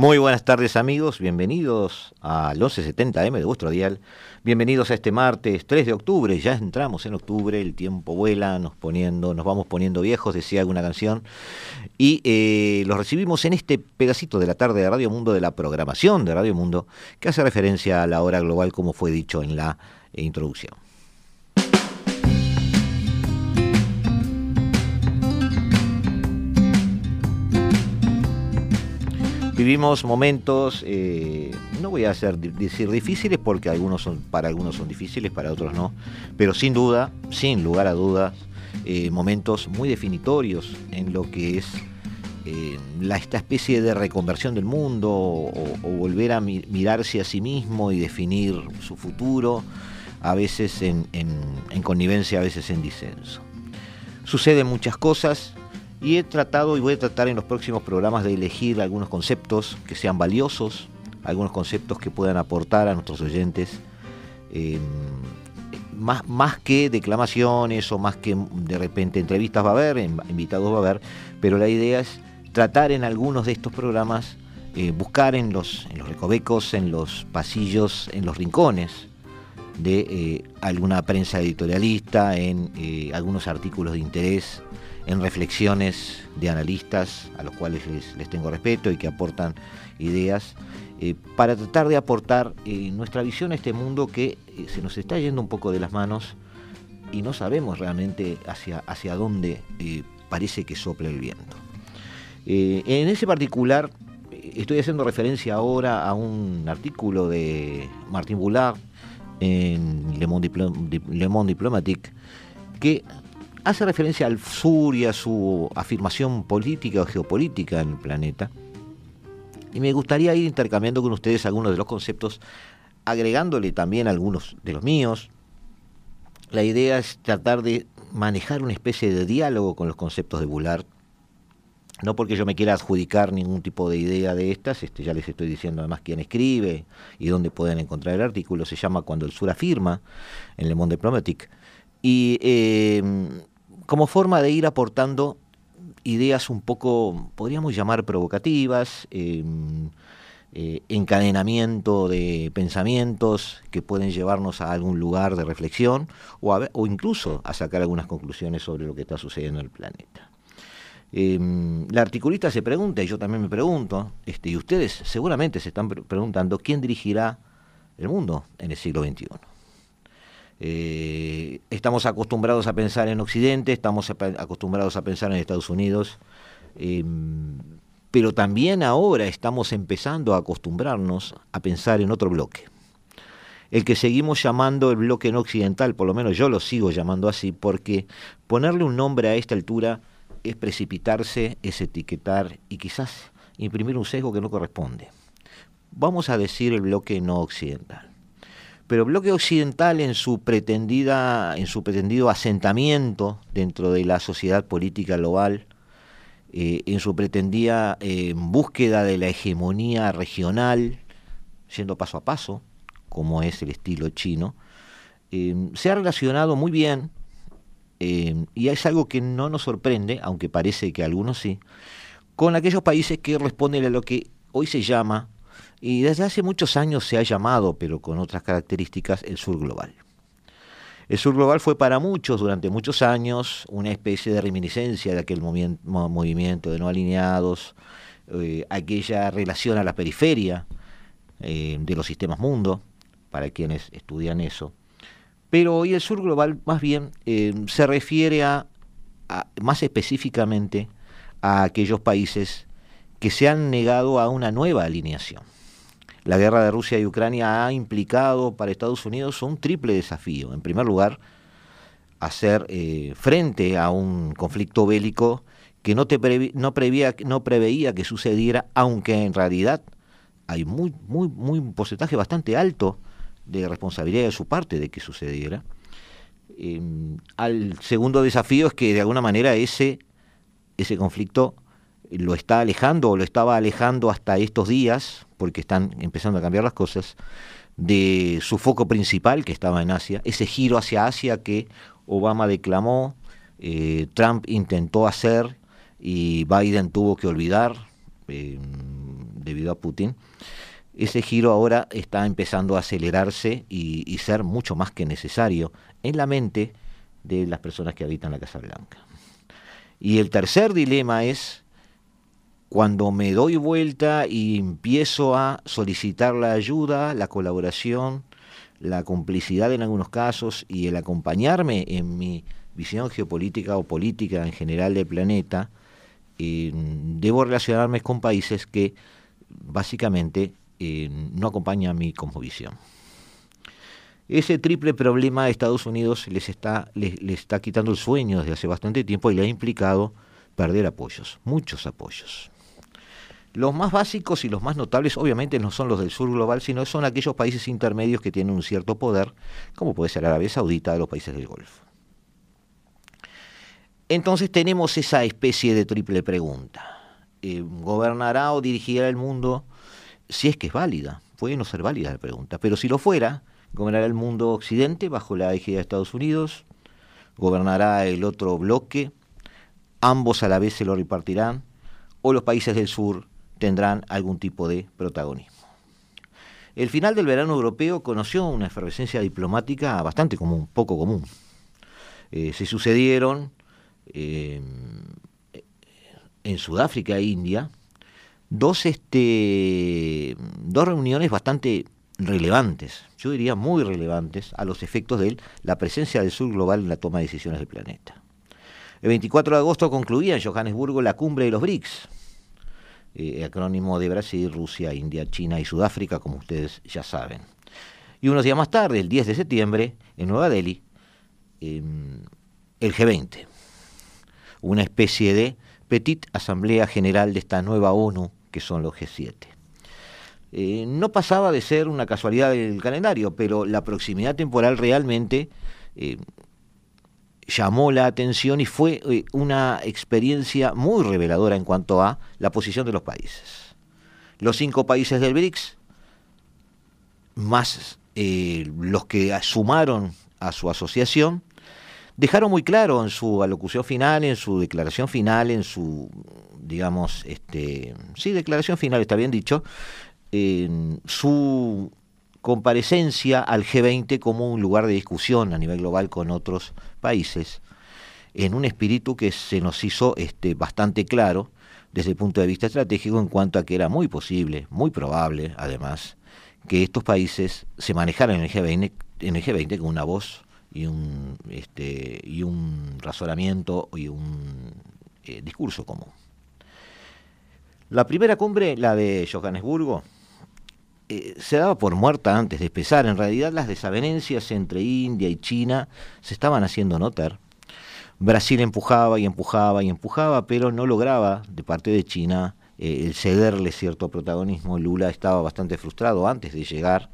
Muy buenas tardes amigos, bienvenidos al 1170M de vuestro dial. Bienvenidos a este martes 3 de octubre, ya entramos en octubre, el tiempo vuela, nos poniendo, nos vamos poniendo viejos, decía alguna canción, y eh, los recibimos en este pedacito de la tarde de Radio Mundo, de la programación de Radio Mundo, que hace referencia a la hora global como fue dicho en la eh, introducción. Vivimos momentos, eh, no voy a hacer, decir difíciles porque algunos son, para algunos son difíciles, para otros no, pero sin duda, sin lugar a dudas, eh, momentos muy definitorios en lo que es eh, esta especie de reconversión del mundo o, volver a mirarse a sí mismo y definir su futuro, a veces en connivencia, a veces en disenso. Suceden muchas cosas, y he tratado y voy a tratar en los próximos programas de elegir algunos conceptos que sean valiosos, algunos conceptos que puedan aportar a nuestros oyentes, em, más, más que declamaciones o más que de repente entrevistas va a haber, invitados va a haber, pero la idea es tratar en algunos de estos programas, eh, buscar en los, en los recovecos, en los pasillos, en los rincones de eh, alguna prensa editorialista, en eh, algunos artículos de interés en reflexiones de analistas a los cuales les, tengo respeto y que aportan ideas, eh, para tratar de aportar eh, nuestra visión a este mundo que eh, se nos está yendo un poco de las manos y no sabemos realmente hacia, hacia dónde parece que sopla el viento. en ese particular, estoy haciendo referencia ahora a un artículo de Martín Boulard en Le Monde, Le Monde Diplomatique que hace referencia al sur y a su afirmación política o geopolítica en el planeta. Y me gustaría ir intercambiando con ustedes algunos de los conceptos, agregándole también algunos de los míos. La idea es tratar de manejar una especie de diálogo con los conceptos de Bullard. No porque yo me quiera adjudicar ningún tipo de idea de estas, este, ya les estoy diciendo además quién escribe y dónde pueden encontrar el artículo. Se llama Cuando el Sur afirma, en Le Monde Diplomatique. Y eh, como forma de ir aportando ideas un poco, podríamos llamar provocativas, em, eh, encadenamiento de pensamientos que pueden llevarnos a algún lugar de reflexión o, incluso a sacar algunas conclusiones sobre lo que está sucediendo en el planeta. Em, la articulista se pregunta, y yo también me pregunto, este, y ustedes seguramente se están preguntando, ¿quién dirigirá el mundo en el siglo XXI? Eh, estamos acostumbrados a pensar en Occidente, estamos acostumbrados a pensar en Estados Unidos, em, pero también ahora estamos empezando a acostumbrarnos a pensar en otro bloque. El que seguimos llamando el bloque no occidental, por lo menos yo lo sigo llamando así, porque ponerle un nombre a esta altura es precipitarse, es etiquetar y quizás imprimir un sesgo que no corresponde. Vamos a decir el bloque no occidental pero bloque occidental en su pretendida, en su pretendido asentamiento dentro de la sociedad política global, eh, en su pretendida eh, búsqueda de la hegemonía regional, yendo paso a paso, como es el estilo chino, eh, se ha relacionado muy bien, y es algo que no nos sorprende, aunque parece que algunos sí, con aquellos países que responden a lo que hoy se llama y desde hace muchos años se ha llamado, pero con otras características, el sur global. El sur global fue para muchos durante muchos años una especie de reminiscencia de aquel movimiento de no alineados, eh, aquella relación a la periferia eh, de los sistemas mundo, para quienes estudian eso. Pero hoy el sur global más bien eh, se refiere a, más específicamente a aquellos países que se han negado a una nueva alineación la guerra de Rusia y Ucrania ha implicado para Estados Unidos un triple desafío. En primer lugar, hacer eh, frente a un conflicto bélico que no, te no, prevía, no preveía que sucediera, aunque en realidad hay muy, muy, muy un porcentaje bastante alto de responsabilidad de su parte de que sucediera. Em, al segundo desafío es que de alguna manera ese, ese conflicto lo está alejando o lo estaba alejando hasta estos días, porque están empezando a cambiar las cosas, de su foco principal que estaba en Asia, ese giro hacia Asia que Obama declamó, eh, Trump intentó hacer y Biden tuvo que olvidar em, debido a Putin. Ese giro ahora está empezando a acelerarse y ser mucho más que necesario en la mente de las personas que habitan la Casa Blanca. Y el tercer dilema es cuando me doy vuelta y empiezo a solicitar la ayuda, la colaboración, la complicidad en algunos casos y el acompañarme en mi visión geopolítica o política en general del planeta, eh, debo relacionarme con países que básicamente eh, no acompañan mi cosmovisión. Ese triple problema a Estados Unidos les está, les, está quitando el sueño desde hace bastante tiempo y le ha implicado perder apoyos, muchos apoyos. Los más básicos y los más notables obviamente no son los del sur global, sino son aquellos países intermedios que tienen un cierto poder, como puede ser Arabia Saudita o los países del Golfo. Entonces tenemos esa especie de triple pregunta. Eh, ¿Gobernará o dirigirá el mundo? Si es que es válida, puede no ser válida la pregunta, pero si lo fuera, gobernará el mundo occidente bajo la égida de Estados Unidos, gobernará el otro bloque, ambos a la vez se lo repartirán, o los países del sur tendrán algún tipo de protagonismo. El final del verano europeo conoció una efervescencia diplomática bastante común, poco común. Eh, se sucedieron eh, en Sudáfrica e India dos, este, dos reuniones bastante relevantes, yo diría muy relevantes, a los efectos de la presencia del sur global en la toma de decisiones del planeta. El 24 de agosto concluía en Johannesburgo la cumbre de los BRICS, eh, acrónimo de Brasil, Rusia, India, China y Sudáfrica, como ustedes ya saben. Y unos días más tarde, el 10 de septiembre, en Nueva Delhi, em, el G20, una especie de petit asamblea general de esta nueva ONU que son los G7. Eh, no pasaba de ser una casualidad del calendario, pero la proximidad temporal realmente eh, llamó la atención y fue eh, una experiencia muy reveladora en cuanto a la posición de los países. Los cinco países del BRICS, más los que sumaron a su asociación, dejaron muy claro en su alocución final, en su declaración final, en su, digamos, este, sí, declaración final, está bien dicho, su comparecencia al G20 como un lugar de discusión a nivel global con otros países, en un espíritu que se nos hizo este, bastante claro desde el punto de vista estratégico en cuanto a que era muy posible, muy probable además, que estos países se manejaran en el G20, en el G20 con una voz y un, este, y un razonamiento y un eh, discurso común. La primera cumbre, la de Johannesburgo, eh, se daba por muerta antes de empezar. En realidad las desavenencias entre India y China se estaban haciendo notar. Brasil empujaba y empujaba y empujaba, pero no lograba de parte de China eh, el cederle cierto protagonismo. Lula estaba bastante frustrado antes de llegar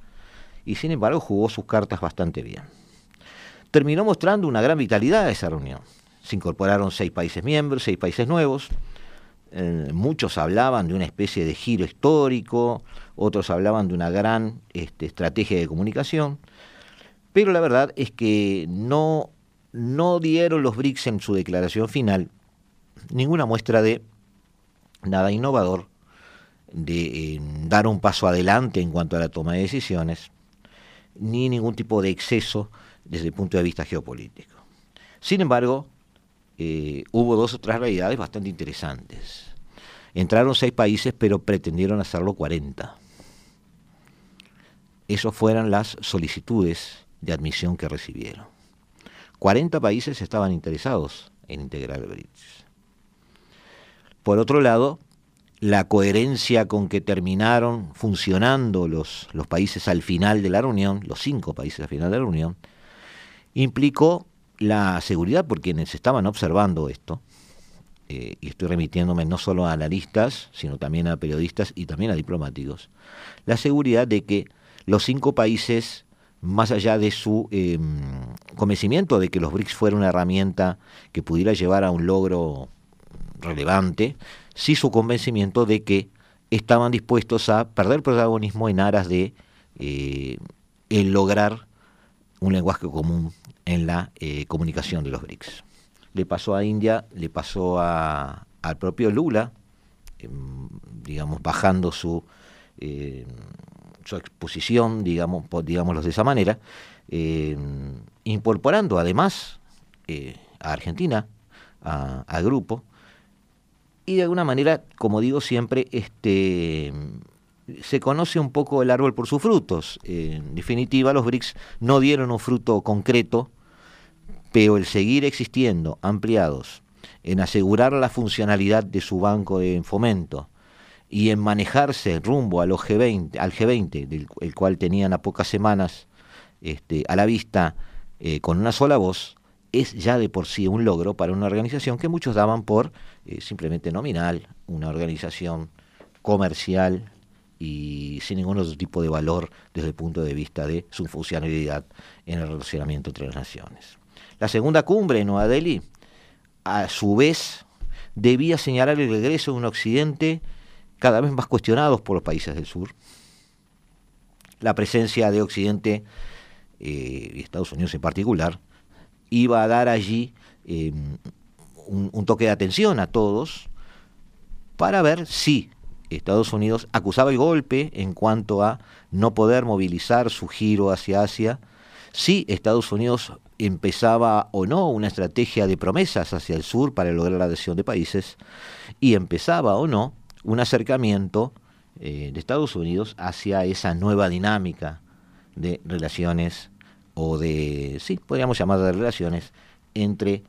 y sin embargo jugó sus cartas bastante bien. Terminó mostrando una gran vitalidad esa reunión. Se incorporaron seis países miembros, seis países nuevos, eh, muchos hablaban de una especie de giro histórico, otros hablaban de una gran este, estrategia de comunicación, pero la verdad es que no, no dieron los BRICS en su declaración final ninguna muestra de nada innovador, de eh, dar un paso adelante en cuanto a la toma de decisiones, ni ningún tipo de exceso desde el punto de vista geopolítico. Sin embargo, eh, hubo dos otras realidades bastante interesantes. Entraron seis países, pero pretendieron hacerlo 40. Esas fueron las solicitudes de admisión que recibieron. 40 países estaban interesados en integrar el BRICS. Por otro lado, la coherencia con que terminaron funcionando los países al final de la reunión, los cinco países al final de la reunión, implicó la seguridad por quienes estaban observando esto, eh, y estoy remitiéndome no solo a analistas, sino también a periodistas y también a diplomáticos, la seguridad de que los cinco países, más allá de su em, convencimiento de que los BRICS fuera una herramienta que pudiera llevar a un logro relevante, sí su convencimiento de que estaban dispuestos a perder protagonismo en aras de eh, lograr un lenguaje común en la eh, comunicación de los BRICS. Le pasó a India, le pasó a, al propio Lula, em, digamos, bajando su, em, su exposición, digamos, digámoslo de esa manera, em, incorporando además eh, a Argentina al grupo, y de alguna manera, como digo siempre, este se conoce un poco el árbol por sus frutos. En definitiva, los BRICS no dieron un fruto concreto, pero el seguir existiendo, ampliados, en asegurar la funcionalidad de su banco de fomento y en manejarse rumbo a los G20, al G20, del el cual tenían a pocas semanas este, a la vista eh, con una sola voz, es ya de por sí un logro para una organización que muchos daban por eh, simplemente nominal, una organización comercial y sin ningún otro tipo de valor desde el punto de vista de su funcionalidad en el relacionamiento entre las naciones. La segunda cumbre en Nueva Delhi, a su vez, debía señalar el regreso de un Occidente cada vez más cuestionado por los países del sur. La presencia de Occidente, eh, y Estados Unidos en particular, iba a dar allí eh, un, toque de atención a todos para ver si Estados Unidos acusaba el golpe en cuanto a no poder movilizar su giro hacia Asia, si Estados Unidos empezaba o no una estrategia de promesas hacia el sur para lograr la adhesión de países, y empezaba o no un acercamiento eh, de Estados Unidos hacia esa nueva dinámica de relaciones o de, sí, podríamos llamar de relaciones entre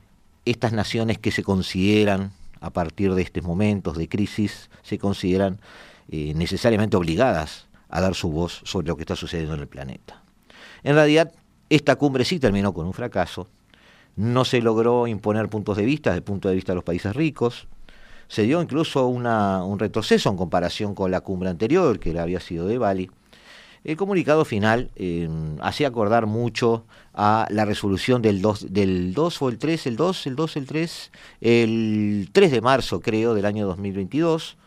estas naciones que se consideran, a partir de estos momentos de crisis, se consideran eh, necesariamente obligadas a dar su voz sobre lo que está sucediendo en el planeta. En realidad, esta cumbre sí terminó con un fracaso, no se logró imponer puntos de vista desde el punto de vista de los países ricos, se dio incluso un retroceso en comparación con la cumbre anterior, que había sido de Bali, el comunicado final eh, hacía acordar mucho a la resolución del 2, del 2 o el 3, el 2, el 2, el 3, el 3 de marzo creo del año 2022,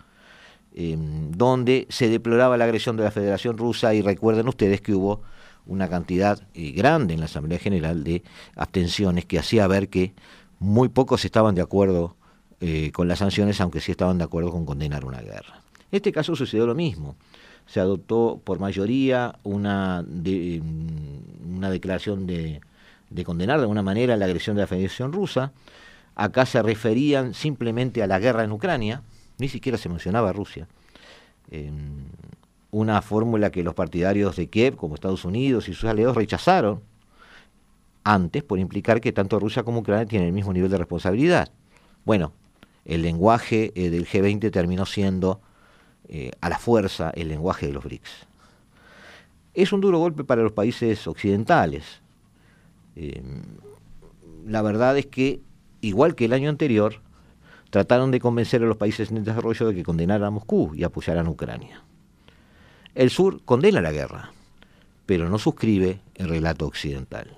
eh, donde se deploraba la agresión de la Federación Rusa y recuerden ustedes que hubo una cantidad eh, grande en la Asamblea General de abstenciones que hacía ver que muy pocos estaban de acuerdo con las sanciones, aunque sí estaban de acuerdo con condenar una guerra. En este caso sucedió lo mismo se adoptó por mayoría una, una declaración de, condenar de alguna manera la agresión de la Federación Rusa. Acá se referían simplemente a la guerra en Ucrania, ni siquiera se mencionaba Rusia. una fórmula que los partidarios de Kiev, como Estados Unidos y sus aliados, rechazaron antes por implicar que tanto Rusia como Ucrania tienen el mismo nivel de responsabilidad. Bueno, el lenguaje eh, del G20 terminó siendo eh, a la fuerza el lenguaje de los BRICS. Es un duro golpe para los países occidentales. Eh, la verdad es que, igual que el año anterior, trataron de convencer a los países en desarrollo de que condenaran a Moscú y apoyaran a Ucrania. El sur condena la guerra, pero no suscribe el relato occidental.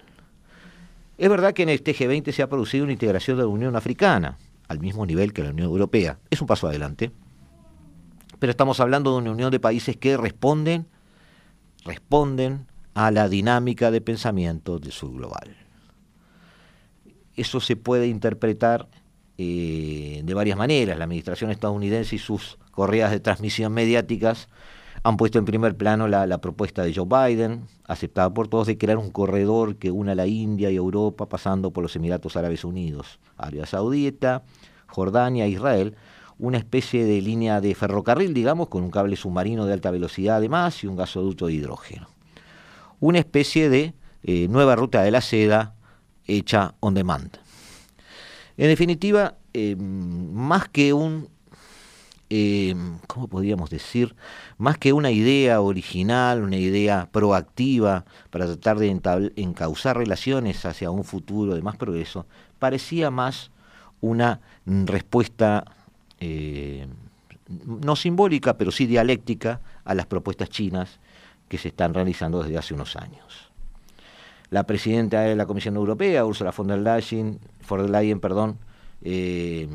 Es verdad que en este G20 se ha producido una integración de la Unión Africana, al mismo nivel que la Unión Europea. Es un paso adelante pero estamos hablando de una unión de países que responden, responden a la dinámica de pensamiento del sur global. Eso se puede interpretar eh, de varias maneras. La administración estadounidense y sus correas de transmisión mediáticas han puesto en primer plano la, la, propuesta de Joe Biden, aceptada por todos, de crear un corredor que una la India y Europa pasando por los Emiratos Árabes Unidos, Arabia Saudita, Jordania, Israel, una especie de línea de ferrocarril, digamos, con un cable submarino de alta velocidad además y un gasoducto de hidrógeno. Una especie de eh, nueva ruta de la seda hecha on demand. En definitiva, eh, más que un, eh, ¿cómo podríamos decir? Más que una idea original, una idea proactiva para tratar de encauzar relaciones hacia un futuro de más progreso, parecía más una respuesta eh, no simbólica, pero sí dialéctica a las propuestas chinas que se están realizando desde hace unos años. La presidenta de la Comisión Europea, Ursula von der Leyen, von der Leyen perdón, eh,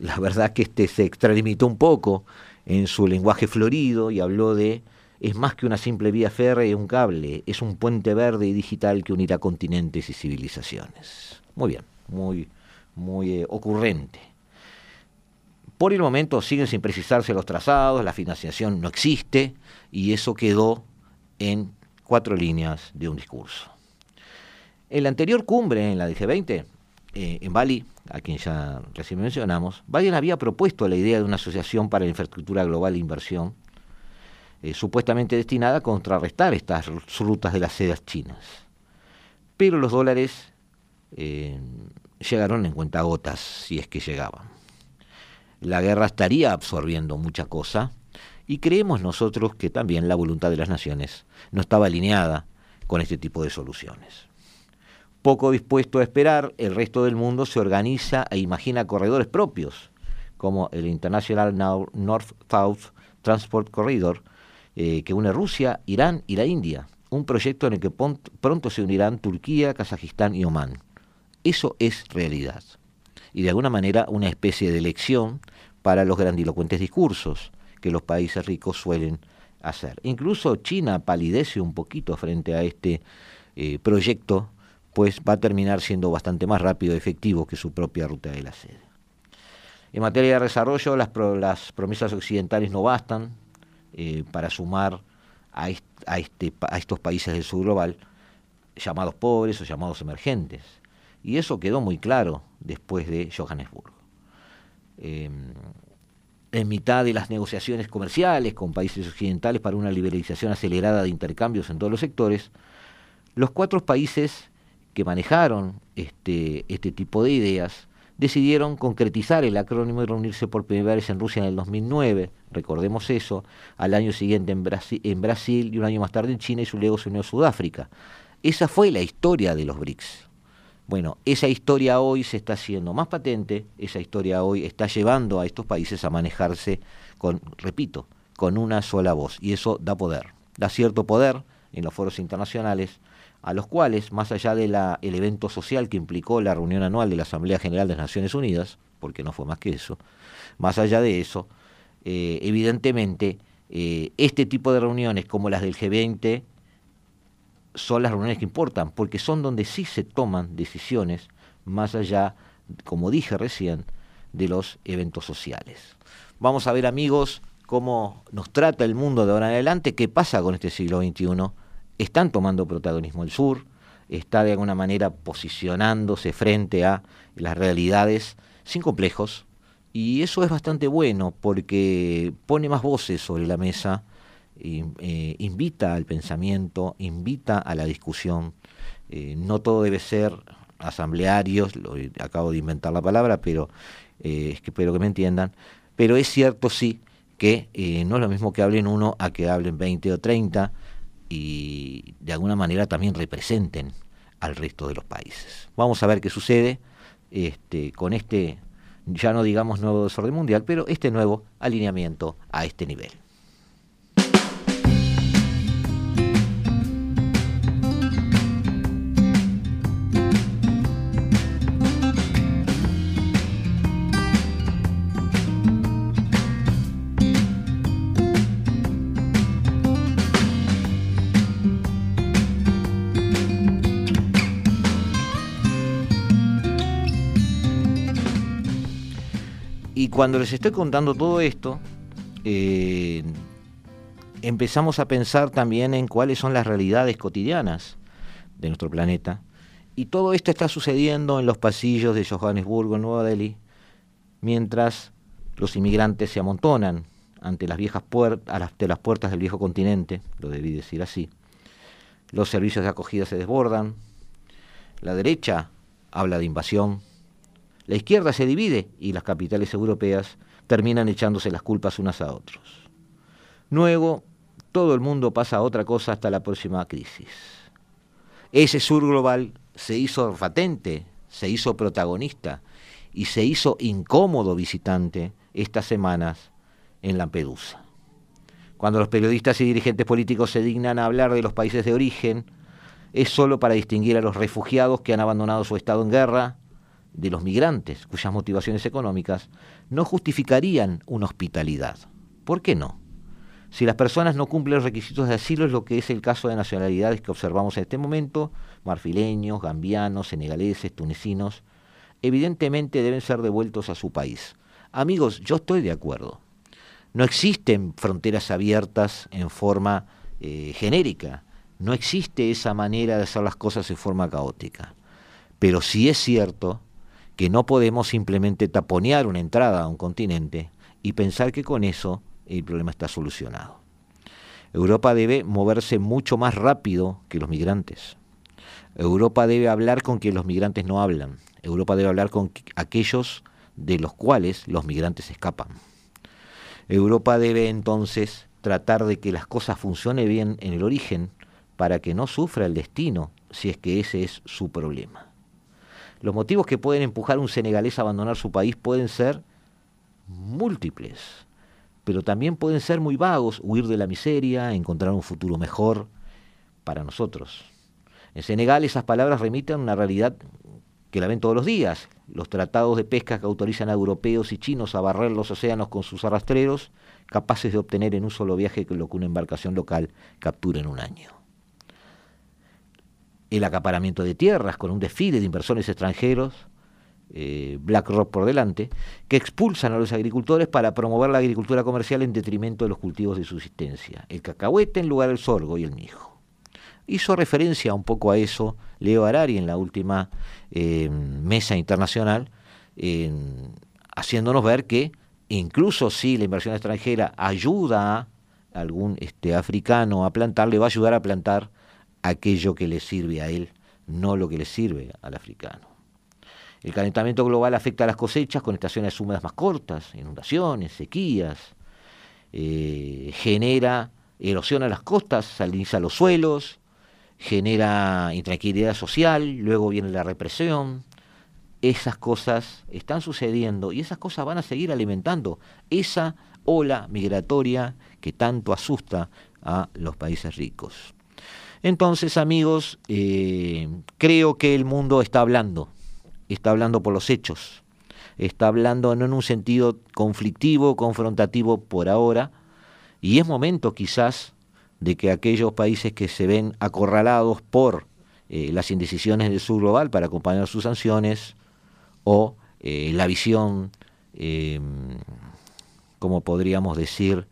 la verdad que este se extralimitó un poco en su lenguaje florido y habló de es más que una simple vía férrea y un cable, es un puente verde y digital que unirá continentes y civilizaciones. Muy bien, muy, muy eh, ocurrente. Por el momento siguen sin precisarse los trazados, la financiación no existe y eso quedó en cuatro líneas de un discurso. En la anterior cumbre, en la de G20, eh, en Bali, a quien ya recién mencionamos, Biden había propuesto la idea de una asociación para la infraestructura global de inversión, eh, supuestamente destinada a contrarrestar estas rutas de las sedas chinas. Pero los dólares llegaron en cuentagotas, si es que llegaban. La guerra estaría absorbiendo mucha cosa y creemos nosotros que también la voluntad de las naciones no estaba alineada con este tipo de soluciones. Poco dispuesto a esperar, el resto del mundo se organiza e imagina corredores propios, como el International North-South Transport Corridor, eh, que une Rusia, Irán y la India, un proyecto en el que pronto se unirán Turquía, Kazajistán y Omán. Eso es realidad. Y de alguna manera una especie de elección para los grandilocuentes discursos que los países ricos suelen hacer. Incluso China palidece un poquito frente a este eh, proyecto pues va a terminar siendo bastante más rápido y efectivo que su propia ruta de la sede. En materia de desarrollo, las, promesas occidentales no bastan eh, para sumar a, este, a estos países del sur global llamados pobres o llamados emergentes. Y eso quedó muy claro después de Johannesburgo. Em, en mitad de las negociaciones comerciales con países occidentales para una liberalización acelerada de intercambios en todos los sectores, los cuatro países que manejaron este, este tipo de ideas decidieron concretizar el acrónimo y reunirse por primera vez en Rusia en el 2009, recordemos eso, al año siguiente en, Brasil, y un año más tarde en China y luego se unió a Sudáfrica. Esa fue la historia de los BRICS. Bueno, esa historia hoy se está haciendo más patente, esa historia hoy está llevando a estos países a manejarse con, repito, con una sola voz, y eso da poder, da cierto poder en los foros internacionales, a los cuales, más allá del evento social que implicó la reunión anual de la Asamblea General de las Naciones Unidas, porque no fue más que eso, más allá de eso, eh, evidentemente, eh, este tipo de reuniones como las del G20 son las reuniones que importan, porque son donde sí se toman decisiones, más allá, como dije recién, de los eventos sociales. Vamos a ver, amigos, cómo nos trata el mundo de ahora en adelante, qué pasa con este siglo XXI están tomando protagonismo el sur, está de alguna manera posicionándose frente a las realidades sin complejos, y eso es bastante bueno porque pone más voces sobre la mesa, eh, invita al pensamiento, invita a la discusión. Eh, no todo debe ser asamblearios, lo, acabo de inventar la palabra, pero eh, espero que me entiendan. Pero es cierto sí que no es lo mismo que hablen uno a que hablen 20 o 30 y de alguna manera también representen al resto de los países. Vamos a ver qué sucede este, con este, ya no digamos nuevo desorden mundial, pero este nuevo alineamiento a este nivel. Cuando les estoy contando todo esto, eh, empezamos a pensar también en cuáles son las realidades cotidianas de nuestro planeta. Y todo esto está sucediendo en los pasillos de Johannesburgo, en Nueva Delhi, mientras los inmigrantes se amontonan ante las viejas puertas, ante las puertas del viejo continente, lo debí decir así. Los servicios de acogida se desbordan. La derecha habla de invasión, la izquierda se divide y las capitales europeas terminan echándose las culpas unas a otros. Luego, todo el mundo pasa a otra cosa hasta la próxima crisis. Ese sur global se hizo patente, se hizo protagonista y se hizo incómodo visitante estas semanas en Lampedusa. Cuando los periodistas y dirigentes políticos se dignan a hablar de los países de origen, es solo para distinguir a los refugiados que han abandonado su estado en guerra de los migrantes, cuyas motivaciones económicas no justificarían una hospitalidad. ¿Por qué no? Si las personas no cumplen los requisitos de asilo, es lo que es el caso de nacionalidades que observamos en este momento, marfileños, gambianos, senegaleses, tunecinos, evidentemente deben ser devueltos a su país. Amigos, yo estoy de acuerdo. No existen fronteras abiertas en forma eh, genérica. No existe esa manera de hacer las cosas en forma caótica. Pero sí es cierto que no podemos simplemente taponear una entrada a un continente y pensar que con eso el problema está solucionado. Europa debe moverse mucho más rápido que los migrantes. Europa debe hablar con quien los migrantes no hablan. Europa debe hablar con aquellos de los cuales los migrantes escapan. Europa debe entonces tratar de que las cosas funcionen bien en el origen para que no sufra el destino si es que ese es su problema. Los motivos que pueden empujar a un senegalés a abandonar su país pueden ser múltiples, pero también pueden ser muy vagos, huir de la miseria, encontrar un futuro mejor para nosotros. En Senegal esas palabras remiten a una realidad que la ven todos los días. Los tratados de pesca que autorizan a europeos y chinos a barrer los océanos con sus arrastreros, capaces de obtener en un solo viaje lo que una embarcación local captura en un año el acaparamiento de tierras con un desfile de inversores extranjeros, eh, BlackRock por delante, que expulsan a los agricultores para promover la agricultura comercial en detrimento de los cultivos de subsistencia, el cacahuete en lugar del sorgo y el mijo. Hizo referencia un poco a eso Leo Arari en la última eh, mesa internacional, haciéndonos ver que incluso si la inversión extranjera ayuda a algún este, africano a plantar, le va a ayudar a plantar aquello que le sirve a él, no lo que le sirve al africano. El calentamiento global afecta a las cosechas con estaciones húmedas más cortas, inundaciones, sequías, eh, genera erosión a las costas, saliniza los suelos, genera intranquilidad social, luego viene la represión. Esas cosas están sucediendo y esas cosas van a seguir alimentando esa ola migratoria que tanto asusta a los países ricos. Entonces, amigos, eh, creo que el mundo está hablando, está hablando por los hechos, está hablando no en un sentido conflictivo, confrontativo por ahora, y es momento quizás de que aquellos países que se ven acorralados por eh, las indecisiones del sur global para acompañar sus sanciones o eh, la visión, como podríamos decir,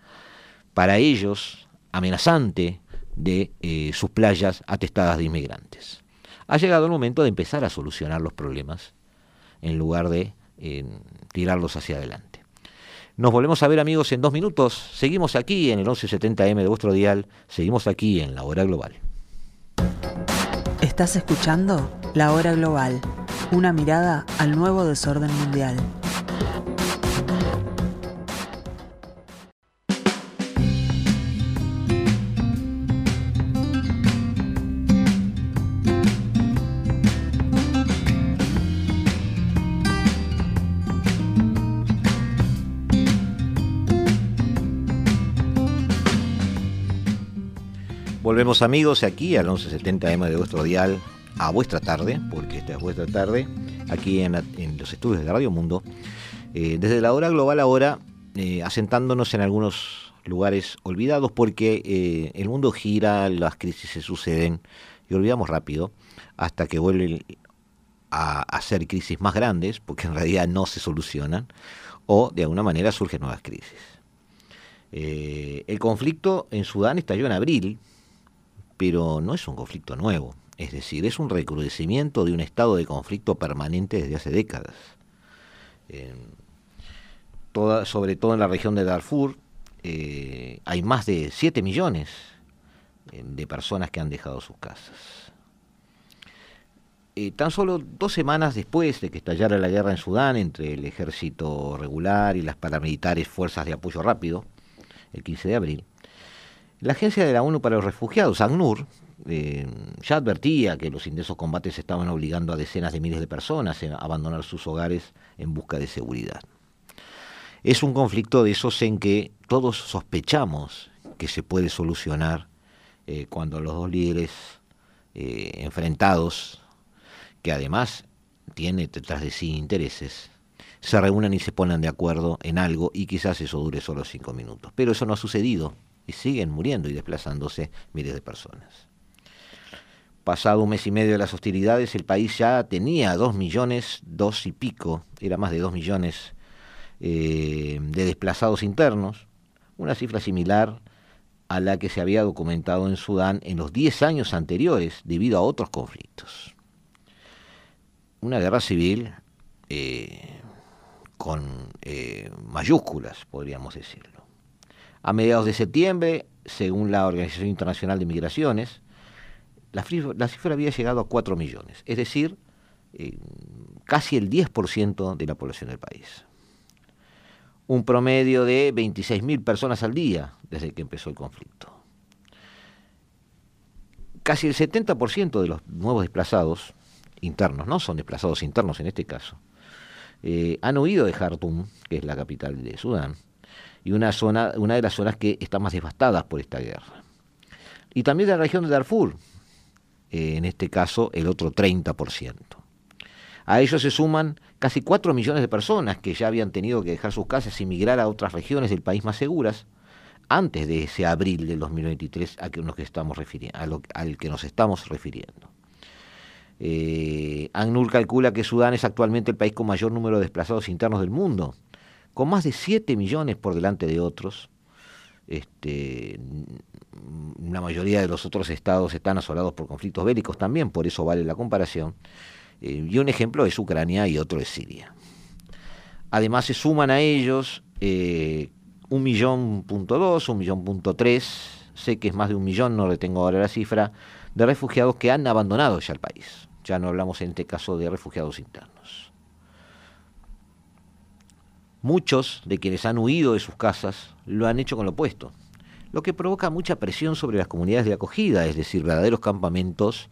para ellos amenazante de eh, sus playas atestadas de inmigrantes. Ha llegado el momento de empezar a solucionar los problemas en lugar de tirarlos hacia adelante. Nos volvemos a ver amigos en dos minutos. Seguimos aquí en el 1170M de vuestro dial. Seguimos aquí en la hora global. Estás escuchando La Hora Global, una mirada al nuevo desorden mundial. Volvemos amigos aquí al 1170M de vuestro dial a vuestra tarde, porque esta es vuestra tarde, aquí en, los estudios de Radio Mundo, eh, desde la hora global ahora, eh, asentándonos en algunos lugares olvidados, porque eh, el mundo gira, las crisis se suceden y olvidamos rápido hasta que vuelven a, ser crisis más grandes, porque en realidad no se solucionan, o de alguna manera surgen nuevas crisis. el conflicto en Sudán estalló en abril, pero no es un conflicto nuevo, es decir, es un recrudecimiento de un estado de conflicto permanente desde hace décadas. sobre todo en la región de Darfur, eh, hay más de 7 millones eh, de personas que han dejado sus casas. Eh, tan solo dos semanas después de que estallara la guerra en Sudán entre el ejército regular y las paramilitares fuerzas de apoyo rápido, el 15 de abril, la Agencia de la ONU para los Refugiados, ACNUR, eh, ya advertía que los intensos combates estaban obligando a decenas de miles de personas a abandonar sus hogares en busca de seguridad. Es un conflicto de esos en que todos sospechamos que se puede solucionar eh, cuando los dos líderes eh, enfrentados, que además tiene detrás de sí intereses, se reúnan y se ponen de acuerdo en algo y quizás eso dure solo cinco minutos. Pero eso no ha sucedido y siguen muriendo y desplazándose miles de personas. Pasado un mes y medio de las hostilidades, el país ya tenía dos millones, dos y pico, era más de dos millones eh, de desplazados internos, una cifra similar a la que se había documentado en Sudán en los diez años anteriores debido a otros conflictos. Una guerra civil eh, con eh, mayúsculas, podríamos decirlo. A mediados de septiembre, según la Organización Internacional de Migraciones, la, cifra había llegado a 4 millones, es decir, eh, casi el 10% de la población del país. Un promedio de 26.000 personas al día desde que empezó el conflicto. Casi el 70% de los nuevos desplazados internos, no son desplazados internos en este caso, eh, han huido de Jartum, que es la capital de Sudán, y una, zona, una de las zonas que están más devastadas por esta guerra. Y también la región de Darfur, eh, en este caso el otro 30%. A ellos se suman casi 4 millones de personas que ya habían tenido que dejar sus casas y migrar a otras regiones del país más seguras antes de ese abril del 2023 a que nos estamos al que nos estamos refiriendo. Eh, ANUR calcula que Sudán es actualmente el país con mayor número de desplazados internos del mundo, con más de 7 millones por delante de otros. Este, la mayoría de los otros estados están asolados por conflictos bélicos también, por eso vale la comparación. Eh, y un ejemplo es Ucrania y otro es Siria. Además se suman a ellos eh, un millón punto dos, un millón punto tres, sé que es más de un millón, no le tengo ahora la cifra, de refugiados que han abandonado ya el país. Ya no hablamos en este caso de refugiados internos. Muchos de quienes han huido de sus casas lo han hecho con lo opuesto, lo que provoca mucha presión sobre las comunidades de acogida, es decir, verdaderos campamentos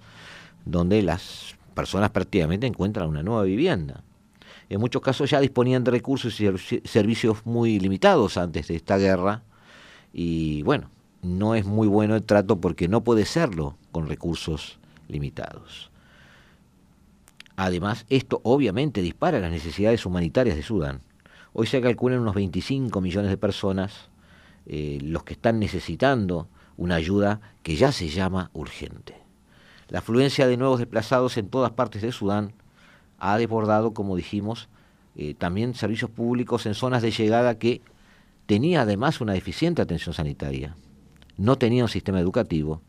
donde las personas prácticamente encuentran una nueva vivienda. En muchos casos ya disponían de recursos y servicios muy limitados antes de esta guerra y bueno, no es muy bueno el trato porque no puede serlo con recursos limitados. Además, esto obviamente dispara las necesidades humanitarias de Sudán. Hoy se calculan unos 25 millones de personas eh, los que están necesitando una ayuda que ya se llama urgente. La afluencia de nuevos desplazados en todas partes de Sudán ha desbordado, como dijimos, eh, también servicios públicos en zonas de llegada que tenía además una deficiente atención sanitaria, no tenía un sistema educativo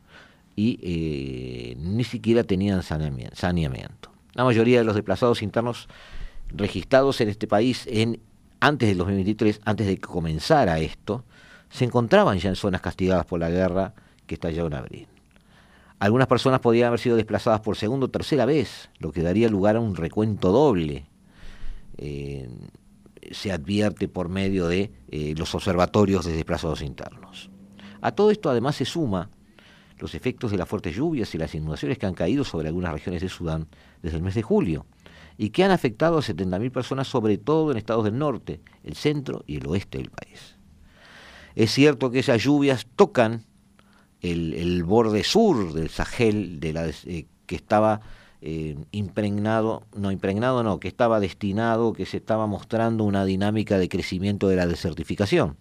y eh, ni siquiera tenían saneamiento. La mayoría de los desplazados internos registrados en este país en, antes del 2023, antes de que comenzara esto, se encontraban ya en zonas castigadas por la guerra que estalló en abril. Algunas personas podían haber sido desplazadas por segunda o tercera vez, lo que daría lugar a un recuento doble. Eh, se advierte por medio de eh, los observatorios de desplazados internos. A todo esto además se suma los efectos de las fuertes lluvias y las inundaciones que han caído sobre algunas regiones de Sudán desde el mes de julio y que han afectado a 70.000 personas, sobre todo en estados del norte, el centro y el oeste del país. Es cierto que esas lluvias tocan el, borde sur del Sahel, eh, que estaba eh, impregnado, no impregnado, no, que estaba destinado, que se estaba mostrando una dinámica de crecimiento de la desertificación.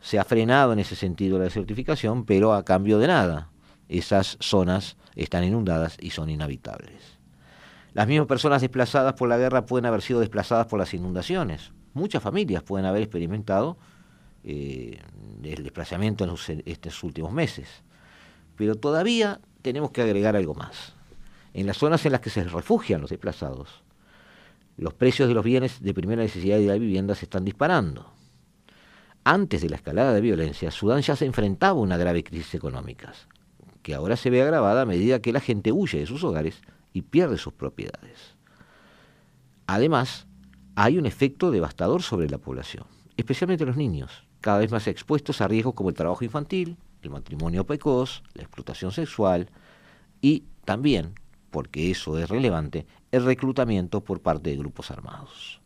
Se ha frenado en ese sentido la desertificación, pero a cambio de nada esas zonas están inundadas y son inhabitables. Las mismas personas desplazadas por la guerra pueden haber sido desplazadas por las inundaciones. Muchas familias pueden haber experimentado eh, el desplazamiento en estos últimos meses. Pero todavía tenemos que agregar algo más. En las zonas en las que se refugian los desplazados, los precios de los bienes de primera necesidad y de la vivienda se están disparando. Antes de la escalada de violencia, Sudán ya se enfrentaba a una grave crisis económica que ahora se ve agravada a medida que la gente huye de sus hogares y pierde sus propiedades. Además, hay un efecto devastador sobre la población, especialmente los niños, cada vez más expuestos a riesgos como el trabajo infantil, el matrimonio precoz, la explotación sexual, y también, porque eso es relevante, el reclutamiento por parte de grupos armados.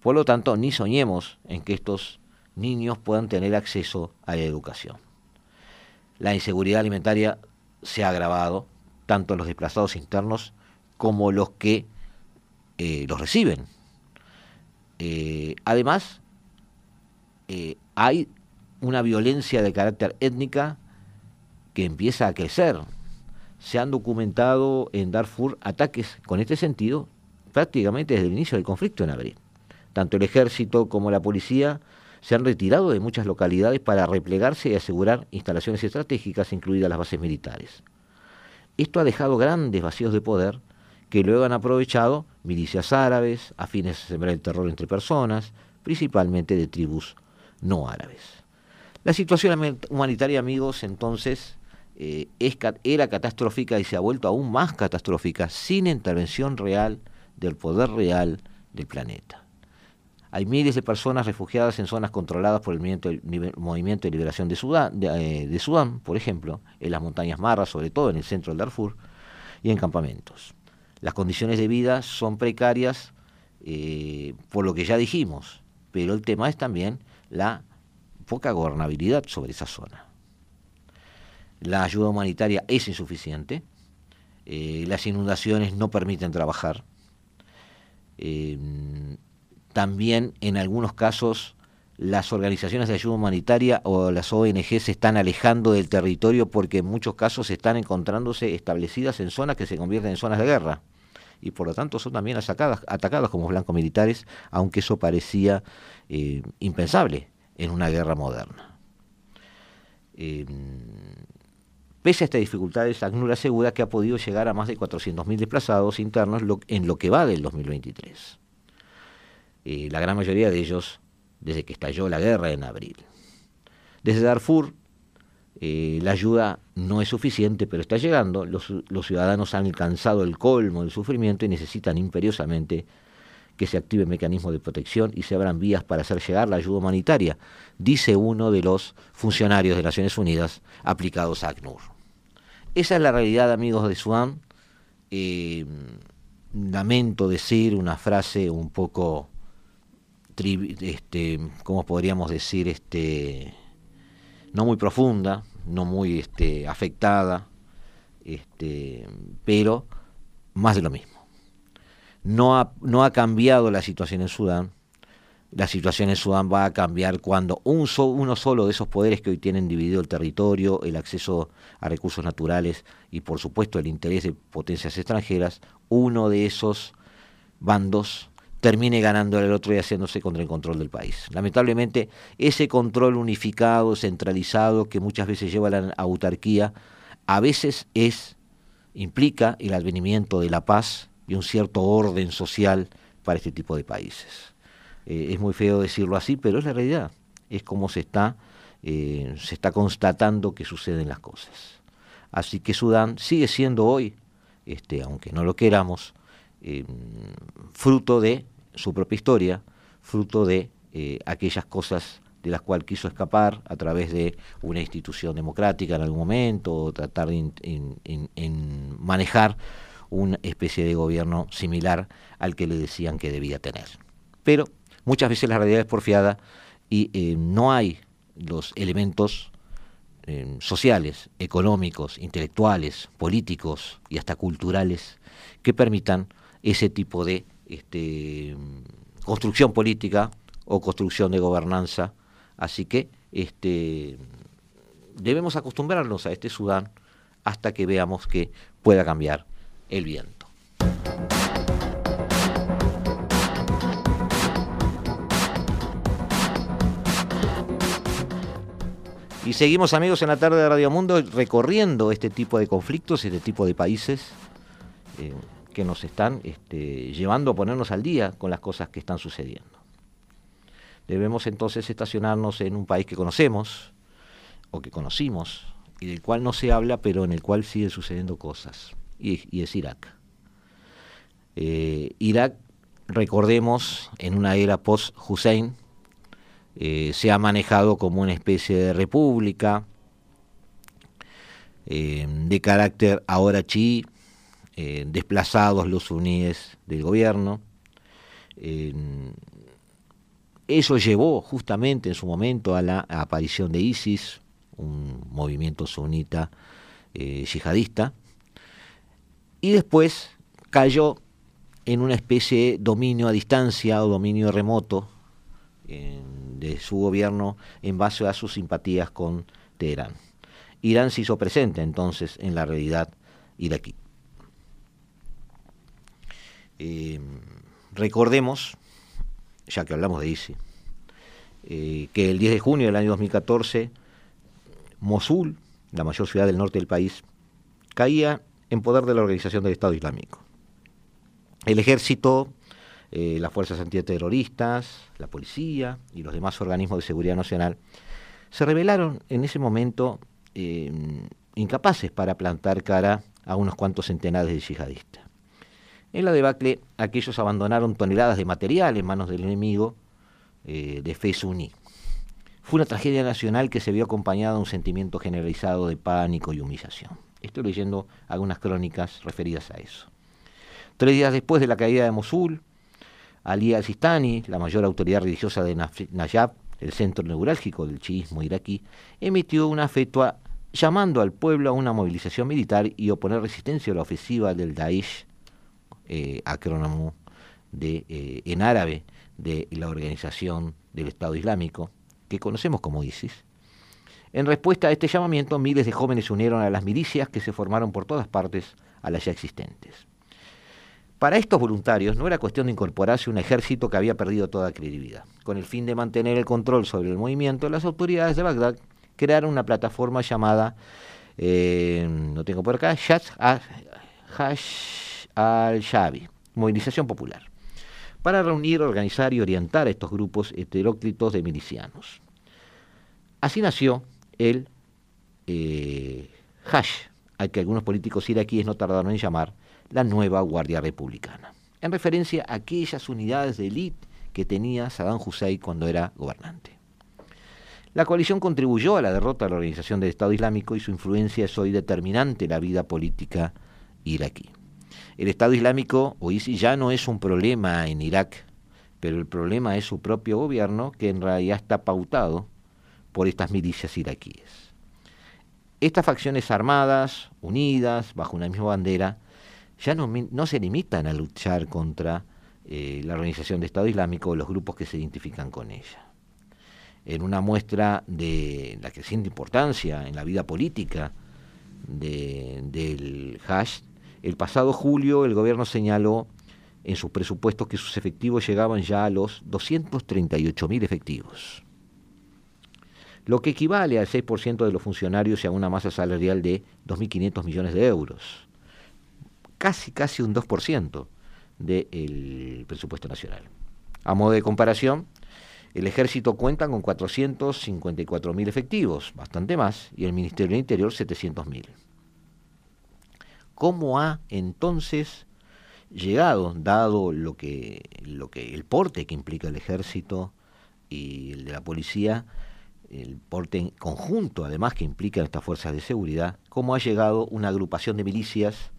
Por lo tanto, ni soñemos en que estos niños puedan tener acceso a la educación. La inseguridad alimentaria se ha agravado, tanto los desplazados internos como los que eh, los reciben. Eh, además, eh, hay una violencia de carácter étnica que empieza a crecer. Se han documentado en Darfur ataques con este sentido prácticamente desde el inicio del conflicto en abril. Tanto el ejército como la policía se han retirado de muchas localidades para replegarse y asegurar instalaciones estratégicas, incluidas las bases militares. Esto ha dejado grandes vacíos de poder que luego han aprovechado milicias árabes, a sembrar el terror entre personas, principalmente de tribus no árabes. La situación humanitaria, amigos, entonces eh, era catastrófica y se ha vuelto aún más catastrófica sin intervención real del poder real del planeta. Hay miles de personas refugiadas en zonas controladas por el movimiento, de liberación de Sudán, eh, de, Sudán, por ejemplo, en las montañas Marras, sobre todo en el centro del Darfur, y en campamentos. Las condiciones de vida son precarias eh, por lo que ya dijimos, pero el tema es también la poca gobernabilidad sobre esa zona. La ayuda humanitaria es insuficiente, eh, las inundaciones no permiten trabajar, también en algunos casos las organizaciones de ayuda humanitaria o las ONG se están alejando del territorio porque en muchos casos están encontrándose establecidas en zonas que se convierten en zonas de guerra y por lo tanto son también atacadas, atacadas como blancos militares, aunque eso parecía eh, impensable en una guerra moderna. Em, pese a estas dificultades, ACNUR asegura que ha podido llegar a más de 400.000 desplazados internos en lo que va del 2023 eh, la gran mayoría de ellos desde que estalló la guerra en abril. Desde Darfur, eh, la ayuda no es suficiente, pero está llegando. Los, ciudadanos han alcanzado el colmo del sufrimiento y necesitan imperiosamente que se active mecanismo de protección y se abran vías para hacer llegar la ayuda humanitaria, dice uno de los funcionarios de Naciones Unidas aplicados a ACNUR. Esa es la realidad, amigos de Sudán. Eh, lamento decir una frase un poco este, ¿cómo podríamos decir? Este, no muy profunda, no muy este, afectada, pero más de lo mismo. No ha, no ha cambiado la situación en Sudán. La situación en Sudán va a cambiar cuando un uno solo de esos poderes que hoy tienen dividido el territorio, el acceso a recursos naturales y por supuesto el interés de potencias extranjeras, uno de esos bandos termine ganando el otro y haciéndose contra el control del país. Lamentablemente, ese control unificado, centralizado, que muchas veces lleva a la autarquía, a veces es, implica el advenimiento de la paz y un cierto orden social para este tipo de países. Eh, es muy feo decirlo así, pero es la realidad. Es como se está, eh, se está constatando que suceden las cosas. Así que Sudán sigue siendo hoy, este, aunque no lo queramos, eh, fruto de su propia historia, fruto de eh, aquellas cosas de las cuales quiso escapar a través de una institución democrática en algún momento, o tratar de manejar una especie de gobierno similar al que le decían que debía tener. Pero muchas veces la realidad es porfiada y eh, no hay los elementos eh, sociales, económicos, intelectuales, políticos y hasta culturales que permitan ese tipo de este, construcción política o construcción de gobernanza. Así que este, debemos acostumbrarnos a este Sudán hasta que veamos que pueda cambiar el viento. Y seguimos amigos en la tarde de Radio Mundo recorriendo este tipo de conflictos, este tipo de países. Eh, que nos están este, llevando a ponernos al día con las cosas que están sucediendo. Debemos entonces estacionarnos en un país que conocemos o que conocimos y del cual no se habla, pero en el cual siguen sucediendo cosas, y, es Irak. Eh, Irak, recordemos, en una era post-Hussein, eh, se ha manejado como una especie de república, eh, de carácter ahora chi, eh, desplazados los suníes del gobierno. eso llevó justamente en su momento a la aparición de ISIS, un movimiento sunita yihadista, y después cayó en una especie de dominio a distancia o dominio remoto de su gobierno en base a sus simpatías con Teherán. Irán se hizo presente entonces en la realidad iraquí. Eh, recordemos, ya que hablamos de ISI, eh, que el 10 de junio del año 2014, Mosul, la mayor ciudad del norte del país, caía en poder de la Organización del Estado Islámico. El ejército, eh, las fuerzas antiterroristas, la policía y los demás organismos de seguridad nacional se revelaron en ese momento incapaces para plantar cara a unos cuantos centenares de yihadistas. En la debacle, aquellos abandonaron toneladas de material en manos del enemigo eh, de fe. Fue una tragedia nacional que se vio acompañada de un sentimiento generalizado de pánico y humillación. Estoy leyendo algunas crónicas referidas a eso. Tres días después de la caída de Mosul, Ali al-Sistani, la mayor autoridad religiosa de Najab, el centro neurálgico del chiismo iraquí, emitió una fetua llamando al pueblo a una movilización militar y oponer resistencia a la ofensiva del Daesh, eh, acrónimo de, eh, en árabe de la organización del Estado Islámico, que conocemos como ISIS. En respuesta a este llamamiento, miles de jóvenes se unieron a las milicias que se formaron por todas partes a las ya existentes. Para estos voluntarios no era cuestión de incorporarse un ejército que había perdido toda credibilidad. Con el fin de mantener el control sobre el movimiento, las autoridades de Bagdad crearon una plataforma llamada, eh, no tengo por acá, Hash al-Shabi, Movilización Popular, para reunir, organizar y orientar a estos grupos heteróclitos de milicianos. Así nació el eh, Hash, al que algunos políticos iraquíes no tardaron en llamar la nueva Guardia Republicana, en referencia a aquellas unidades de élite que tenía Saddam Hussein cuando era gobernante. La coalición contribuyó a la derrota de la Organización del Estado Islámico y su influencia es hoy determinante en la vida política iraquí. El Estado Islámico o ISIS ya no es un problema en Irak, pero el problema es su propio gobierno que en realidad está pautado por estas milicias iraquíes. Estas facciones armadas, unidas, bajo una misma bandera, ya no, se limitan a luchar contra eh, la Organización de Estado Islámico o los grupos que se identifican con ella. En una muestra de la creciente importancia en la vida política del Hash, el pasado julio el gobierno señaló en sus presupuestos que sus efectivos llegaban ya a los 238.000 efectivos, lo que equivale al 6% de los funcionarios y a una masa salarial de 2.500 millones de euros casi, casi un 2% del presupuesto nacional. A modo de comparación, el ejército cuenta con 454.000 efectivos, bastante más, y el Ministerio del Interior 700.000. ¿Cómo ha entonces llegado, dado lo que, lo que el porte que implica el ejército y el de la policía, el porte conjunto además que implica estas fuerzas de seguridad, cómo ha llegado una agrupación de milicias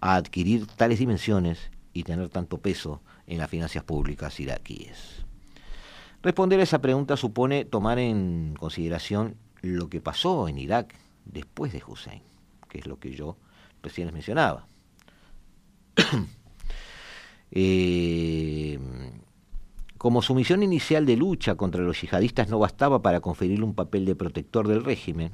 a adquirir tales dimensiones y tener tanto peso en las finanzas públicas iraquíes. Responder a esa pregunta supone tomar en consideración lo que pasó en Irak después de Hussein, que es lo que yo recién les mencionaba. Eh, como su misión inicial de lucha contra los yihadistas no bastaba para conferirle un papel de protector del régimen,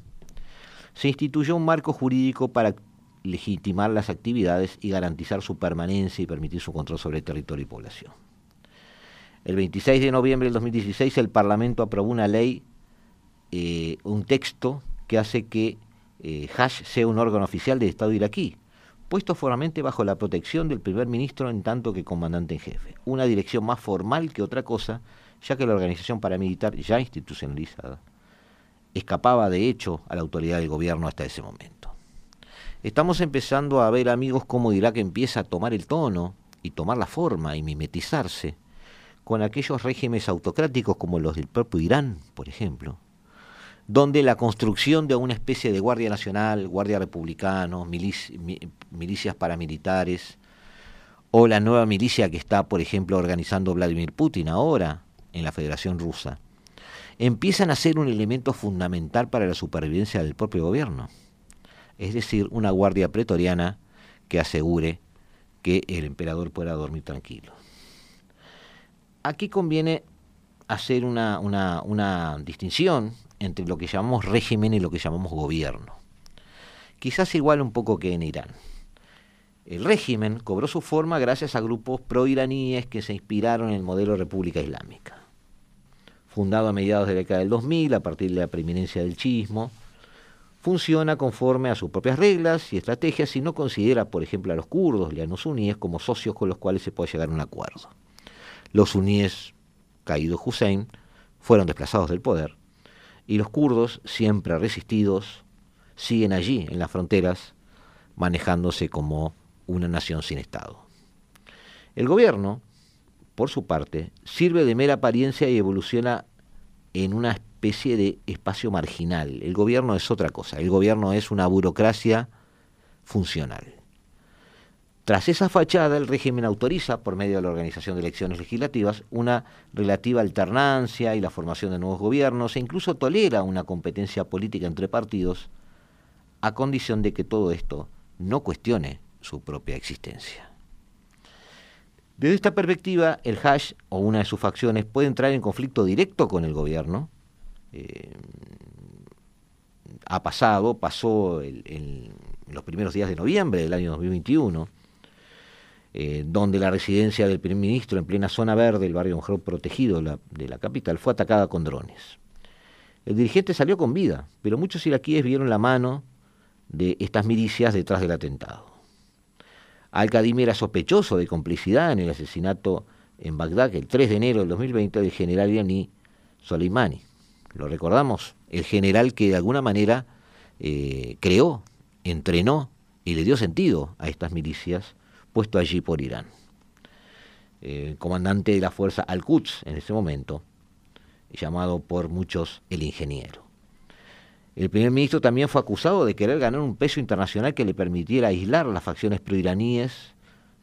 se instituyó un marco jurídico para legitimar las actividades y garantizar su permanencia y permitir su control sobre territorio y población. El 26 de noviembre del 2016 el Parlamento aprobó una ley, eh, un texto que hace que eh, Hash sea un órgano oficial del Estado iraquí, puesto formalmente bajo la protección del primer ministro en tanto que comandante en jefe. Una dirección más formal que otra cosa, ya que la organización paramilitar ya institucionalizada escapaba de hecho a la autoridad del gobierno hasta ese momento. Estamos empezando a ver, amigos, cómo Irak empieza a tomar el tono y tomar la forma y mimetizarse con aquellos regímenes autocráticos como los del propio Irán, por ejemplo, donde la construcción de una especie de Guardia Nacional, Guardia Republicano, milicias paramilitares, o la nueva milicia que está, por ejemplo, organizando Vladimir Putin ahora en la Federación Rusa, empiezan a ser un elemento fundamental para la supervivencia del propio gobierno. Es decir, una guardia pretoriana que asegure que el emperador pueda dormir tranquilo. Aquí conviene hacer una, una, distinción entre lo que llamamos régimen y lo que llamamos gobierno. Quizás igual un poco que en Irán. El régimen cobró su forma gracias a grupos pro-iraníes que se inspiraron en el modelo República Islámica. Fundado a mediados de la década del 2000 a partir de la preeminencia del chismo, funciona conforme a sus propias reglas y estrategias y no considera, por ejemplo, a los kurdos y a los suníes como socios con los cuales se puede llegar a un acuerdo. Los suníes, caído Hussein, fueron desplazados del poder y los kurdos, siempre resistidos, siguen allí en las fronteras, manejándose como una nación sin Estado. El gobierno, por su parte, sirve de mera apariencia y evoluciona en una especie de espacio marginal. El gobierno es otra cosa, el gobierno es una burocracia funcional. Tras esa fachada, el régimen autoriza, por medio de la organización de elecciones legislativas, una relativa alternancia y la formación de nuevos gobiernos e incluso tolera una competencia política entre partidos a condición de que todo esto no cuestione su propia existencia. Desde esta perspectiva, el Hash o una de sus facciones puede entrar en conflicto directo con el gobierno, eh, ha pasado, pasó en los primeros días de noviembre del año 2021, eh, donde la residencia del primer ministro en plena zona verde, el barrio mejor protegido de la, capital, fue atacada con drones. El dirigente salió con vida, pero muchos iraquíes vieron la mano de estas milicias detrás del atentado. Al-Qadim era sospechoso de complicidad en el asesinato en Bagdad el 3 de enero del 2020 del general iraní Soleimani lo recordamos, el general que de alguna manera eh, creó, entrenó y le dio sentido a estas milicias puesto allí por Irán. El comandante de la fuerza Al-Quds en ese momento, llamado por muchos el ingeniero. El primer ministro también fue acusado de querer ganar un peso internacional que le permitiera aislar las facciones proiraníes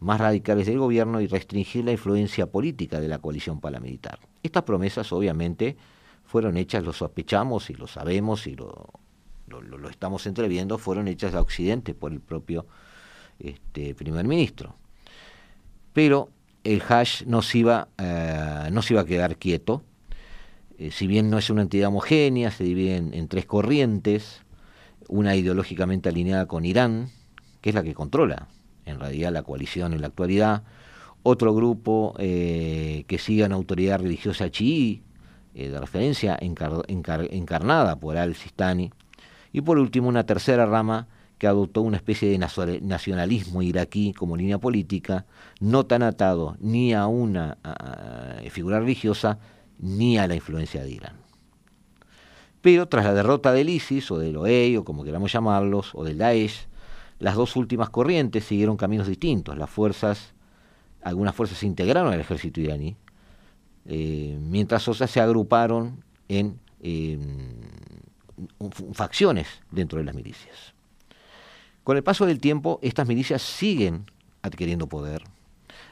más radicales del gobierno y restringir la influencia política de la coalición paramilitar. Estas promesas, obviamente, fueron hechas, lo sospechamos y lo sabemos y lo, lo, estamos entreviendo, fueron hechas a Occidente por el propio este, primer ministro. Pero el hash no se iba, eh, no se iba a quedar quieto, eh, si bien no es una entidad homogénea, se divide en, tres corrientes, una ideológicamente alineada con Irán, que es la que controla en realidad la coalición en la actualidad, otro grupo eh, que sigue una autoridad religiosa chií, de referencia encarnada por al-Sistani, y por último una tercera rama que adoptó una especie de nacionalismo iraquí como línea política, no tan atado ni a una figura religiosa ni a la influencia de Irán. Pero tras la derrota del ISIS o del OEI o como queramos llamarlos, o del Daesh, las dos últimas corrientes siguieron caminos distintos. Las fuerzas, algunas fuerzas se integraron al ejército iraní, eh, mientras otras se agruparon en facciones dentro de las milicias. Con el paso del tiempo, estas milicias siguen adquiriendo poder.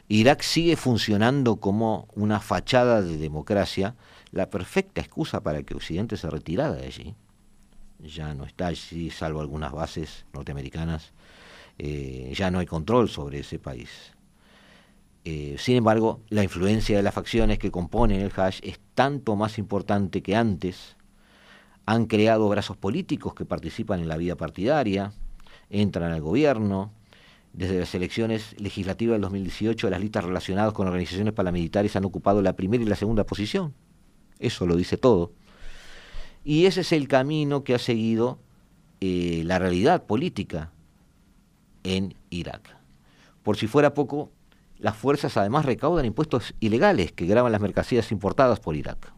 Irak sigue funcionando como una fachada de democracia, la perfecta excusa para que Occidente se retirara de allí. Ya no está allí, salvo algunas bases norteamericanas. Eh, ya no hay control sobre ese país. Eh, sin embargo, la influencia de las facciones que componen el hash es tanto más importante que antes. Han creado brazos políticos que participan en la vida partidaria, entran al gobierno. Desde las elecciones legislativas del 2018, las listas relacionadas con organizaciones paramilitares han ocupado la primera y la segunda posición. Eso lo dice todo. Y ese es el camino que ha seguido eh, la realidad política en Irak. Por si fuera poco, las fuerzas además recaudan impuestos ilegales que graban las mercancías importadas por Irak.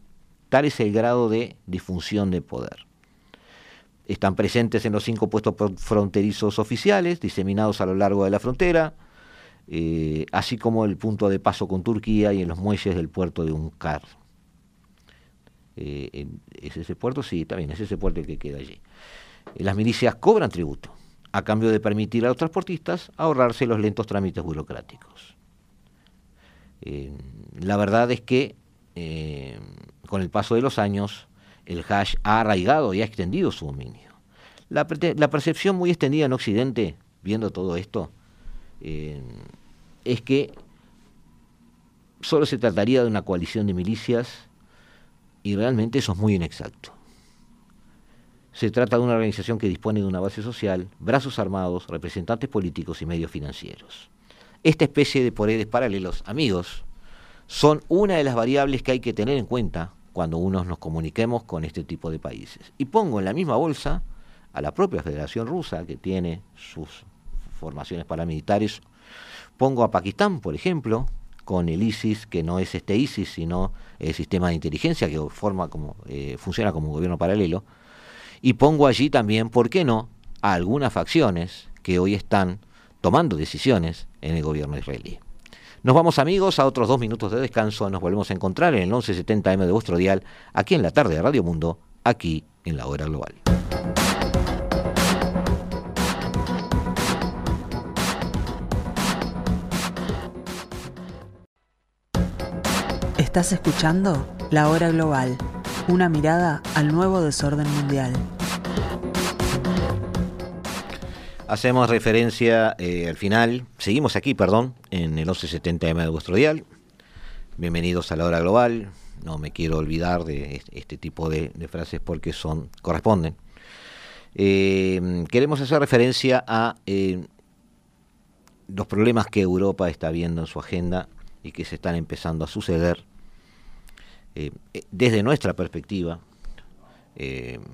Tal es el grado de disfunción de poder. Están presentes en los cinco puestos fronterizos oficiales, diseminados a lo largo de la frontera, eh, así como el punto de paso con Turquía y en los muelles del puerto de Unkar. Eh, ¿Es ese puerto? Sí, también es ese puerto el que queda allí. Eh, las milicias cobran tributo a cambio de permitir a los transportistas ahorrarse los lentos trámites burocráticos. La verdad es que con el paso de los años el hash ha arraigado y ha extendido su dominio. La, percepción muy extendida en Occidente, viendo todo esto, es que solo se trataría de una coalición de milicias y realmente eso es muy inexacto. Se trata de una organización que dispone de una base social, brazos armados, representantes políticos y medios financieros. Esta especie de poderes paralelos, amigos, son una de las variables que hay que tener en cuenta cuando unos nos comuniquemos con este tipo de países. Y pongo en la misma bolsa a la propia Federación Rusa, que tiene sus formaciones paramilitares. Pongo a Pakistán, por ejemplo, con el ISIS, que no es este ISIS, sino el sistema de inteligencia que forma como, eh, funciona como un gobierno paralelo. Y pongo allí también, ¿por qué no?, a algunas facciones que hoy están tomando decisiones en el gobierno israelí. Nos vamos amigos a otros dos minutos de descanso, nos volvemos a encontrar en el 1170M de vuestro dial, aquí en la tarde de Radio Mundo, aquí en la hora global. Estás escuchando La Hora Global, una mirada al nuevo desorden mundial. Hacemos referencia eh, al final, seguimos aquí, perdón, en el 1170M de vuestro dial. Bienvenidos a La Hora Global. No me quiero olvidar de este tipo de, frases porque son corresponden. Eh, queremos hacer referencia a eh, los problemas que Europa está viendo en su agenda y que se están empezando a suceder desde nuestra perspectiva,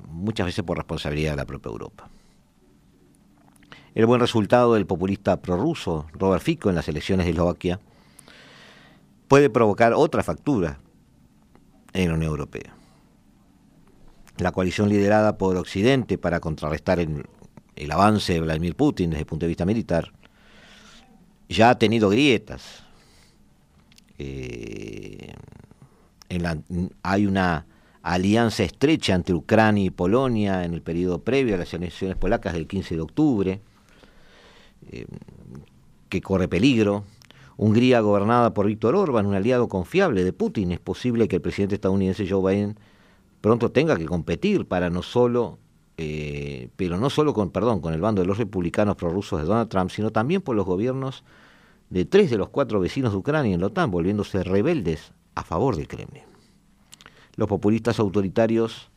muchas veces por responsabilidad de la propia Europa. El buen resultado del populista prorruso Robert Fico en las elecciones de Eslovaquia puede provocar otra factura en la Unión Europea. La coalición liderada por Occidente para contrarrestar el, avance de Vladimir Putin desde el punto de vista militar ya ha tenido grietas hay una alianza estrecha entre Ucrania y Polonia en el periodo previo a las elecciones polacas del 15 de octubre, eh, que corre peligro. Hungría gobernada por Víctor Orban, un aliado confiable de Putin. Es posible que el presidente estadounidense Joe Biden pronto tenga que competir para no solo, eh, pero no solo con, perdón, con el bando de los republicanos prorrusos de Donald Trump, sino también por los gobiernos de tres de los cuatro vecinos de Ucrania en la OTAN, volviéndose rebeldes a favor del Kremlin. Los populistas autoritarios,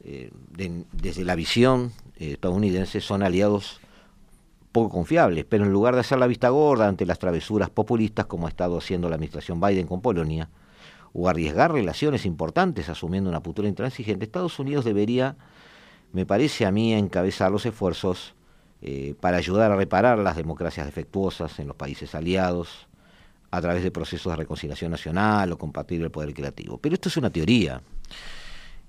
eh, desde la visión estadounidense, son aliados poco confiables, pero en lugar de hacer la vista gorda ante las travesuras populistas, como ha estado haciendo la administración Biden con Polonia, o arriesgar relaciones importantes asumiendo una postura intransigente, Estados Unidos debería, me parece a mí, encabezar los esfuerzos eh, para ayudar a reparar las democracias defectuosas en los países aliados, a través de procesos de reconciliación nacional o compartir el poder creativo. Pero esto es una teoría.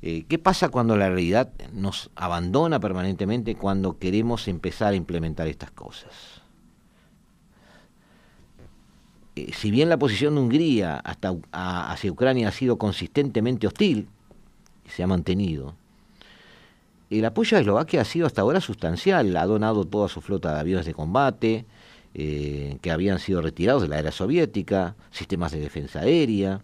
Eh, ¿Qué pasa cuando la realidad nos abandona permanentemente cuando queremos empezar a implementar estas cosas? Eh, si bien la posición de Hungría hacia Ucrania ha sido consistentemente hostil y se ha mantenido, el apoyo a Eslovaquia ha sido hasta ahora sustancial. Ha donado toda su flota de aviones de combate, eh, que habían sido retirados de la era soviética, sistemas de defensa aérea.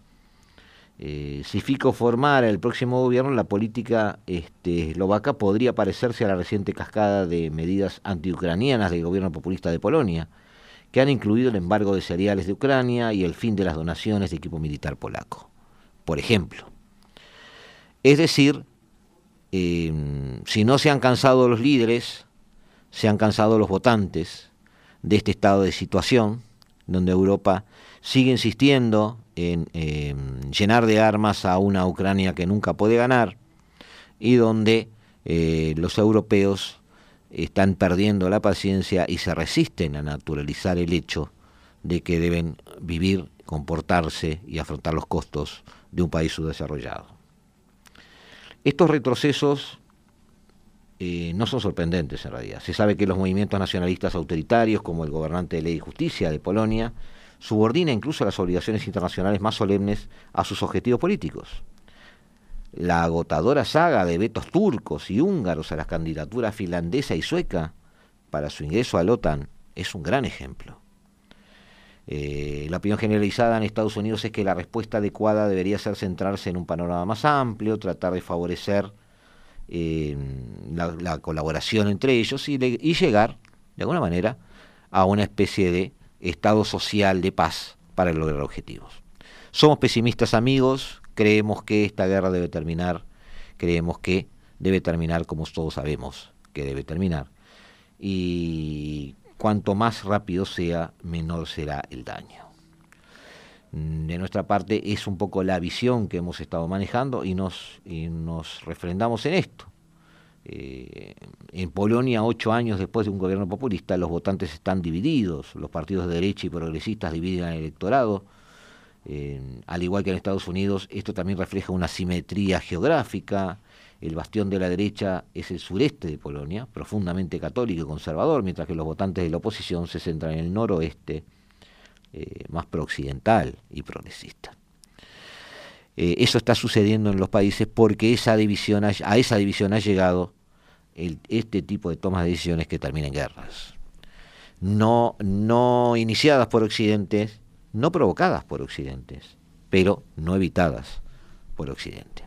Eh, si Fico formara el próximo gobierno, la política este, eslovaca podría parecerse a la reciente cascada de medidas antiucranianas del gobierno populista de Polonia, que han incluido el embargo de cereales de Ucrania y el fin de las donaciones de equipo militar polaco, por ejemplo. Es decir, eh, si no se han cansado los líderes, se han cansado los votantes, de este estado de situación, donde Europa sigue insistiendo en llenar de armas a una Ucrania que nunca puede ganar y donde eh, los europeos están perdiendo la paciencia y se resisten a naturalizar el hecho de que deben vivir, comportarse y afrontar los costos de un país subdesarrollado. Estos retrocesos eh, no son sorprendentes en realidad. Se sabe que los movimientos nacionalistas autoritarios, como el gobernante de Ley y Justicia de Polonia, subordina incluso las obligaciones internacionales más solemnes a sus objetivos políticos. la agotadora saga de vetos turcos y húngaros a las candidaturas finlandesa y sueca para su ingreso a la OTAN es un gran ejemplo. Eh, la opinión generalizada en Estados Unidos es que la respuesta adecuada debería ser centrarse en un panorama más amplio, tratar de favorecer eh, la, colaboración entre ellos y llegar, de alguna manera, a una especie de estado social de paz para lograr objetivos. Somos pesimistas amigos, creemos que esta guerra debe terminar, creemos que debe terminar como todos sabemos que debe terminar. Y cuanto más rápido sea, menor será el daño. De nuestra parte es un poco la visión que hemos estado manejando y nos, refrendamos en esto. Eh, en Polonia, ocho años después de un gobierno populista, los votantes están divididos, los partidos de derecha y progresistas dividen el electorado, al igual que en Estados Unidos, esto también refleja una simetría geográfica, el bastión de la derecha es el sureste de Polonia, profundamente católico y conservador, mientras que los votantes de la oposición se centran en el noroeste, eh, más prooccidental y progresista. Eh, eso está sucediendo en los países porque esa división a esa división ha llegado este tipo de tomas de decisiones que terminan guerras. No, no iniciadas por occidentes, no provocadas por occidentes, pero no evitadas por occidente.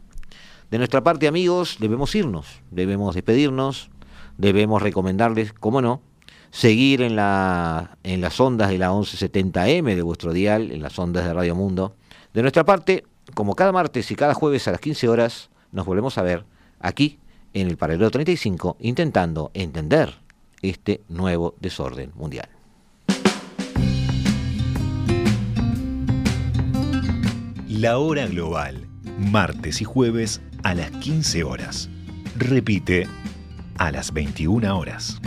De nuestra parte, amigos, debemos irnos, debemos despedirnos, debemos recomendarles, cómo no, seguir en, la, en las ondas de la 1170M de vuestro dial, en las ondas de Radio Mundo. De nuestra parte, como cada martes y cada jueves a las 15 horas, nos volvemos a ver aquí en el paralelo 35, intentando entender este nuevo desorden mundial. La hora global, martes y jueves a las 15 horas. Repite a las 21 horas.